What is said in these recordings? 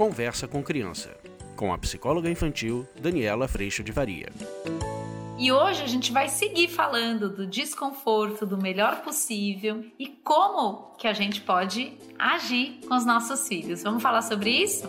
Conversa com Criança, com a psicóloga infantil Daniela Freixo de Varia. E hoje a gente vai seguir falando do desconforto do melhor possível e como que a gente pode agir com os nossos filhos. Vamos falar sobre isso?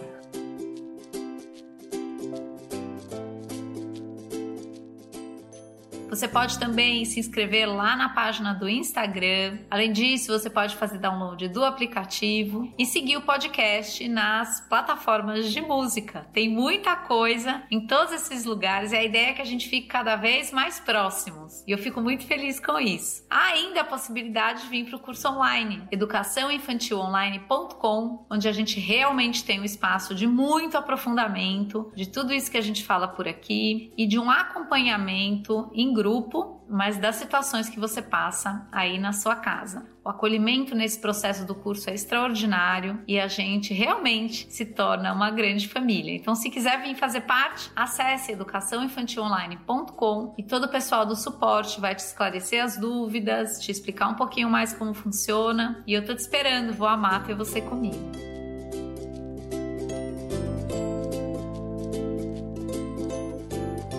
Você pode também se inscrever lá na página do Instagram. Além disso, você pode fazer download do aplicativo e seguir o podcast nas plataformas de música. Tem muita coisa em todos esses lugares e a ideia é que a gente fique cada vez mais próximos. E eu fico muito feliz com isso. Há ainda a possibilidade de vir para o curso online, educaçãoinfantilonline.com, onde a gente realmente tem um espaço de muito aprofundamento de tudo isso que a gente fala por aqui e de um acompanhamento em grupo grupo, mas das situações que você passa aí na sua casa. O acolhimento nesse processo do curso é extraordinário e a gente realmente se torna uma grande família. Então, se quiser vir fazer parte, acesse educaçãoinfantilonline.com e todo o pessoal do suporte vai te esclarecer as dúvidas, te explicar um pouquinho mais como funciona. E eu tô te esperando, vou amar ter você comigo.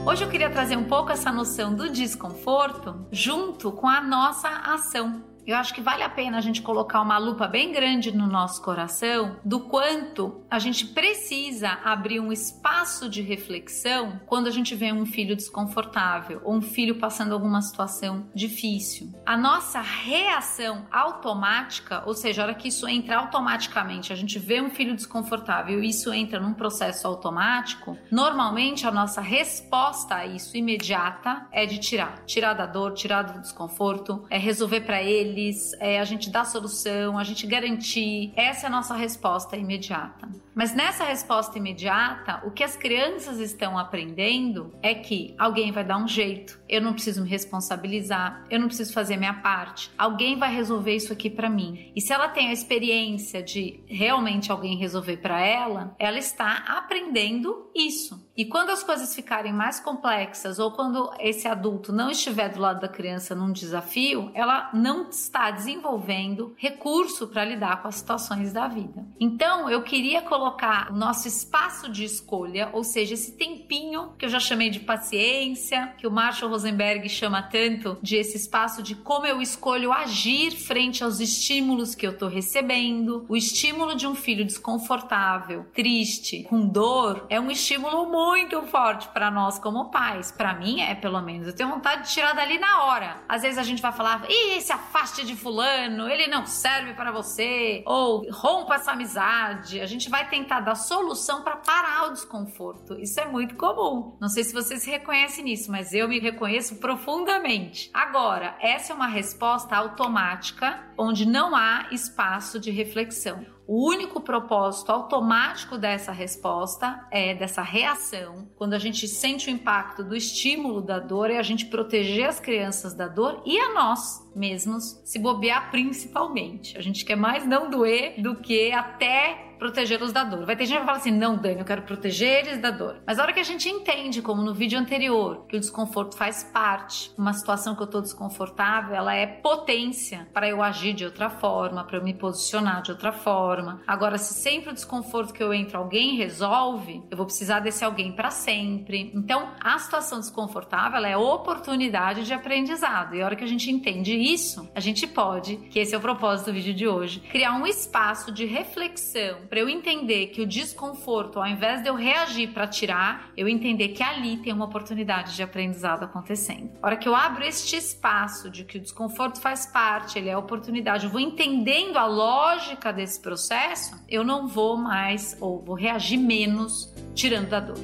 Hoje eu queria trazer um pouco essa noção do desconforto junto com a nossa ação. Eu acho que vale a pena a gente colocar uma lupa bem grande no nosso coração do quanto a gente precisa abrir um espaço de reflexão quando a gente vê um filho desconfortável ou um filho passando alguma situação difícil. A nossa reação automática, ou seja, a hora que isso entra automaticamente, a gente vê um filho desconfortável e isso entra num processo automático, normalmente a nossa resposta a isso imediata é de tirar, tirar da dor, tirar do desconforto, é resolver para ele eles, é, a gente dar solução, a gente garantir. Essa é a nossa resposta imediata. Mas nessa resposta imediata, o que as crianças estão aprendendo é que alguém vai dar um jeito, eu não preciso me responsabilizar, eu não preciso fazer minha parte, alguém vai resolver isso aqui para mim. E se ela tem a experiência de realmente alguém resolver para ela, ela está aprendendo isso. E quando as coisas ficarem mais complexas ou quando esse adulto não estiver do lado da criança num desafio, ela não está desenvolvendo recurso para lidar com as situações da vida. Então, eu queria colocar o nosso espaço de escolha, ou seja, esse tempinho que eu já chamei de paciência, que o Marshall Rosenberg chama tanto de esse espaço de como eu escolho agir frente aos estímulos que eu estou recebendo. O estímulo de um filho desconfortável, triste, com dor, é um estímulo muito forte para nós como pais. Para mim é, pelo menos. Eu tenho vontade de tirar dali na hora. Às vezes a gente vai falar: "Ih, se afaste de fulano, ele não serve para você", ou rompa essa amizade. A gente vai tentar dar solução para parar o desconforto. Isso é muito comum. Não sei se você se reconhece nisso, mas eu me reconheço profundamente. Agora, essa é uma resposta automática onde não há espaço de reflexão. O único propósito automático dessa resposta é dessa reação, quando a gente sente o impacto do estímulo da dor, é a gente proteger as crianças da dor e a nós mesmos, se bobear principalmente. A gente quer mais não doer do que até protegê-los da dor. Vai ter gente que vai falar assim: não, Dani, eu quero proteger eles da dor. Mas a hora que a gente entende, como no vídeo anterior, que o desconforto faz parte, uma situação que eu tô desconfortável, ela é potência para eu agir de outra forma, para eu me posicionar de outra forma. Agora, se sempre o desconforto que eu entro alguém resolve, eu vou precisar desse alguém para sempre. Então, a situação desconfortável é oportunidade de aprendizado. E a hora que a gente entende isso, a gente pode, que esse é o propósito do vídeo de hoje, criar um espaço de reflexão para eu entender que o desconforto, ao invés de eu reagir para tirar, eu entender que ali tem uma oportunidade de aprendizado acontecendo. A hora que eu abro este espaço de que o desconforto faz parte, ele é oportunidade, eu vou entendendo a lógica desse processo, eu não vou mais ou vou reagir menos tirando da dor.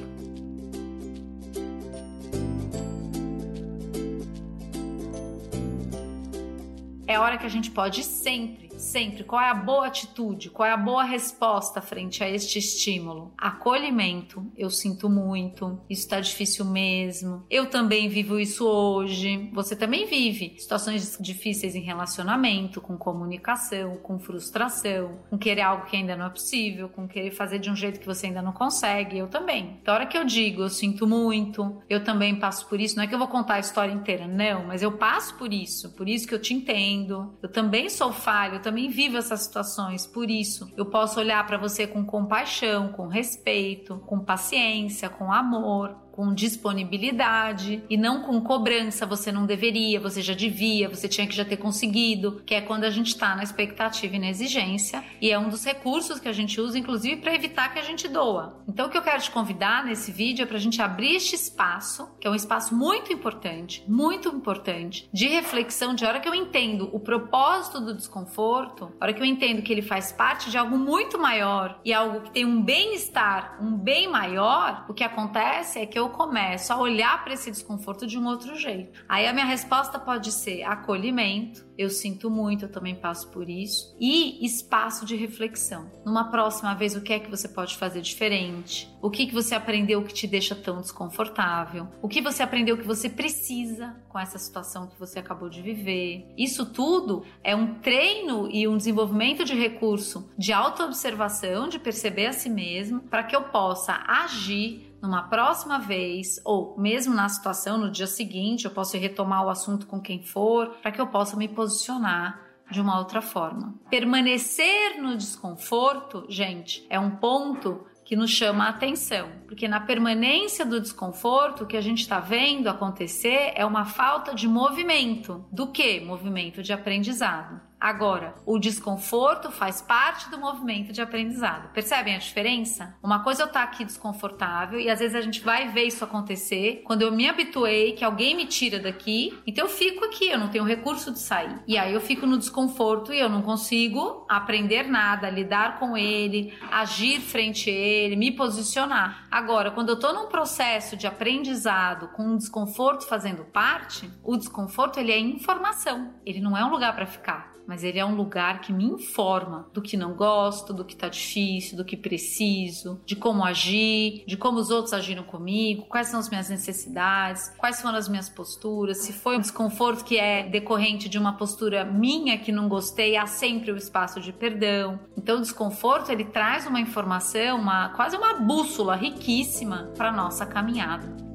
É hora que a gente pode sempre sempre qual é a boa atitude, qual é a boa resposta frente a este estímulo. Acolhimento, eu sinto muito, isso está difícil mesmo. Eu também vivo isso hoje. Você também vive situações difíceis em relacionamento, com comunicação, com frustração, com querer algo que ainda não é possível, com querer fazer de um jeito que você ainda não consegue. Eu também. Então, a hora que eu digo, eu sinto muito, eu também passo por isso, não é que eu vou contar a história inteira, não, mas eu passo por isso, por isso que eu te entendo. Eu também sou falho, eu também vivo essas situações, por isso eu posso olhar para você com compaixão, com respeito, com paciência, com amor, com disponibilidade e não com cobrança. Você não deveria, você já devia, você tinha que já ter conseguido, que é quando a gente está na expectativa e na exigência. E é um dos recursos que a gente usa, inclusive, para evitar que a gente doa. Então, o que eu quero te convidar nesse vídeo é para a gente abrir este espaço, que é um espaço muito importante, muito importante, de reflexão, de hora que eu entendo o propósito do desconforto, hora que eu entendo que ele faz parte de algo muito maior e algo que tem um bem-estar, um bem maior, o que acontece é que eu eu começo a olhar para esse desconforto de um outro jeito. Aí a minha resposta pode ser acolhimento, eu sinto muito, eu também passo por isso, e espaço de reflexão. Numa próxima vez, o que é que você pode fazer diferente? O que, que você aprendeu que te deixa tão desconfortável? O que você aprendeu que você precisa com essa situação que você acabou de viver? Isso tudo é um treino e um desenvolvimento de recurso de autoobservação, de perceber a si mesmo, para que eu possa agir numa próxima vez, ou mesmo na situação no dia seguinte, eu posso retomar o assunto com quem for, para que eu possa me posicionar de uma outra forma. Permanecer no desconforto, gente, é um ponto que nos chama a atenção, porque na permanência do desconforto, o que a gente está vendo acontecer é uma falta de movimento. Do que? Movimento de aprendizado. Agora, o desconforto faz parte do movimento de aprendizado. Percebem a diferença? Uma coisa é eu estar aqui desconfortável e às vezes a gente vai ver isso acontecer quando eu me habituei que alguém me tira daqui, então eu fico aqui, eu não tenho recurso de sair. E aí eu fico no desconforto e eu não consigo aprender nada, lidar com ele, agir frente a ele, me posicionar. Agora, quando eu estou num processo de aprendizado com um desconforto fazendo parte, o desconforto ele é informação, ele não é um lugar para ficar mas ele é um lugar que me informa do que não gosto, do que tá difícil, do que preciso, de como agir, de como os outros agiram comigo, quais são as minhas necessidades, quais foram as minhas posturas, se foi um desconforto que é decorrente de uma postura minha que não gostei, há sempre o espaço de perdão. Então o desconforto ele traz uma informação, uma quase uma bússola riquíssima para nossa caminhada.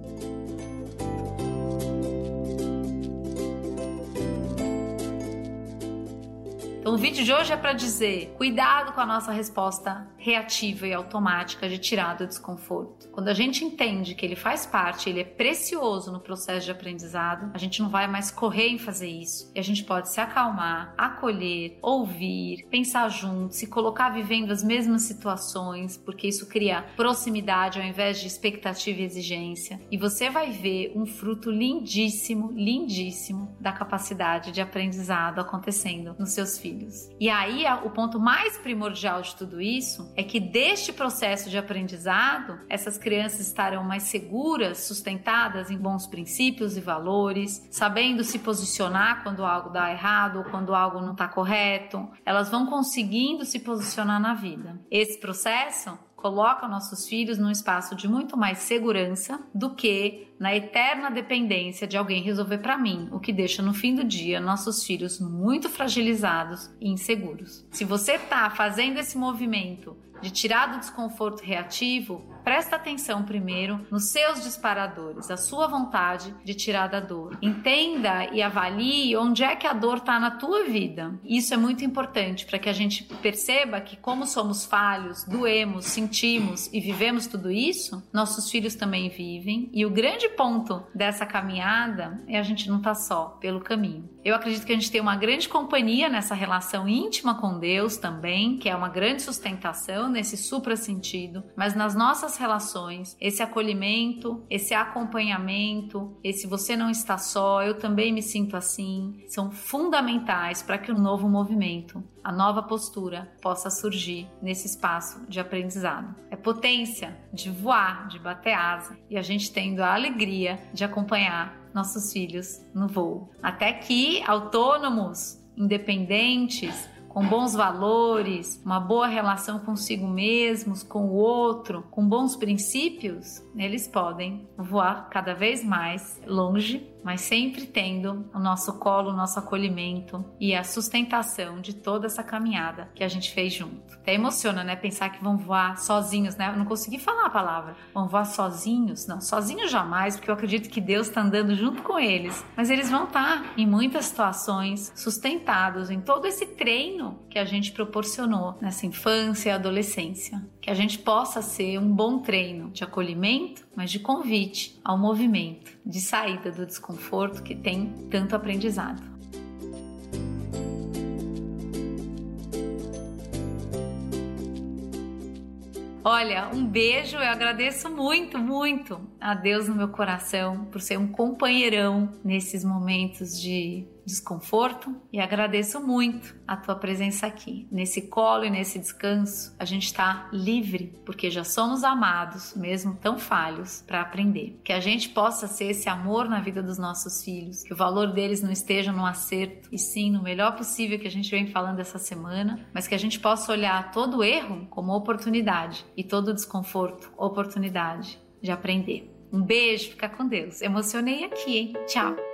Então, o vídeo de hoje é para dizer: cuidado com a nossa resposta reativa e automática de tirar do desconforto. Quando a gente entende que ele faz parte, ele é precioso no processo de aprendizado, a gente não vai mais correr em fazer isso. E a gente pode se acalmar, acolher, ouvir, pensar junto, se colocar vivendo as mesmas situações, porque isso cria proximidade ao invés de expectativa e exigência. E você vai ver um fruto lindíssimo, lindíssimo da capacidade de aprendizado acontecendo nos seus filhos filhos. E aí, o ponto mais primordial de tudo isso é que deste processo de aprendizado, essas crianças estarão mais seguras, sustentadas em bons princípios e valores, sabendo se posicionar quando algo dá errado ou quando algo não está correto. Elas vão conseguindo se posicionar na vida. Esse processo coloca nossos filhos num espaço de muito mais segurança do que na eterna dependência de alguém resolver para mim, o que deixa no fim do dia nossos filhos muito fragilizados e inseguros. Se você está fazendo esse movimento de tirar do desconforto reativo, presta atenção primeiro nos seus disparadores, a sua vontade de tirar da dor. Entenda e avalie onde é que a dor está na tua vida. Isso é muito importante para que a gente perceba que, como somos falhos, doemos, sentimos e vivemos tudo isso, nossos filhos também vivem. E o grande ponto dessa caminhada é a gente não estar tá só pelo caminho. Eu acredito que a gente tem uma grande companhia nessa relação íntima com Deus também, que é uma grande sustentação nesse supra sentido, mas nas nossas relações, esse acolhimento, esse acompanhamento, esse você não está só, eu também me sinto assim, são fundamentais para que o um novo movimento, a nova postura possa surgir nesse espaço de aprendizado. É potência de voar, de bater asa e a gente tendo a alegria de acompanhar nossos filhos no voo. Até que autônomos, independentes, com bons valores, uma boa relação consigo mesmos, com o outro, com bons princípios, eles podem voar cada vez mais longe mas sempre tendo o nosso colo, o nosso acolhimento e a sustentação de toda essa caminhada que a gente fez junto. Até emociona, né? Pensar que vão voar sozinhos, né? Eu não consegui falar a palavra. Vão voar sozinhos? Não, sozinhos jamais, porque eu acredito que Deus está andando junto com eles. Mas eles vão estar tá em muitas situações sustentados em todo esse treino que a gente proporcionou nessa infância e adolescência. Que a gente possa ser um bom treino de acolhimento, mas de convite ao movimento, de saída do desconforto que tem tanto aprendizado. Olha, um beijo, eu agradeço muito, muito a Deus no meu coração por ser um companheirão nesses momentos de desconforto e agradeço muito a tua presença aqui. Nesse colo e nesse descanso, a gente está livre porque já somos amados, mesmo tão falhos, para aprender. Que a gente possa ser esse amor na vida dos nossos filhos, que o valor deles não esteja no acerto e sim no melhor possível que a gente vem falando essa semana, mas que a gente possa olhar todo erro como oportunidade e todo desconforto oportunidade de aprender. Um beijo, fica com Deus. Emocionei aqui, hein? Tchau.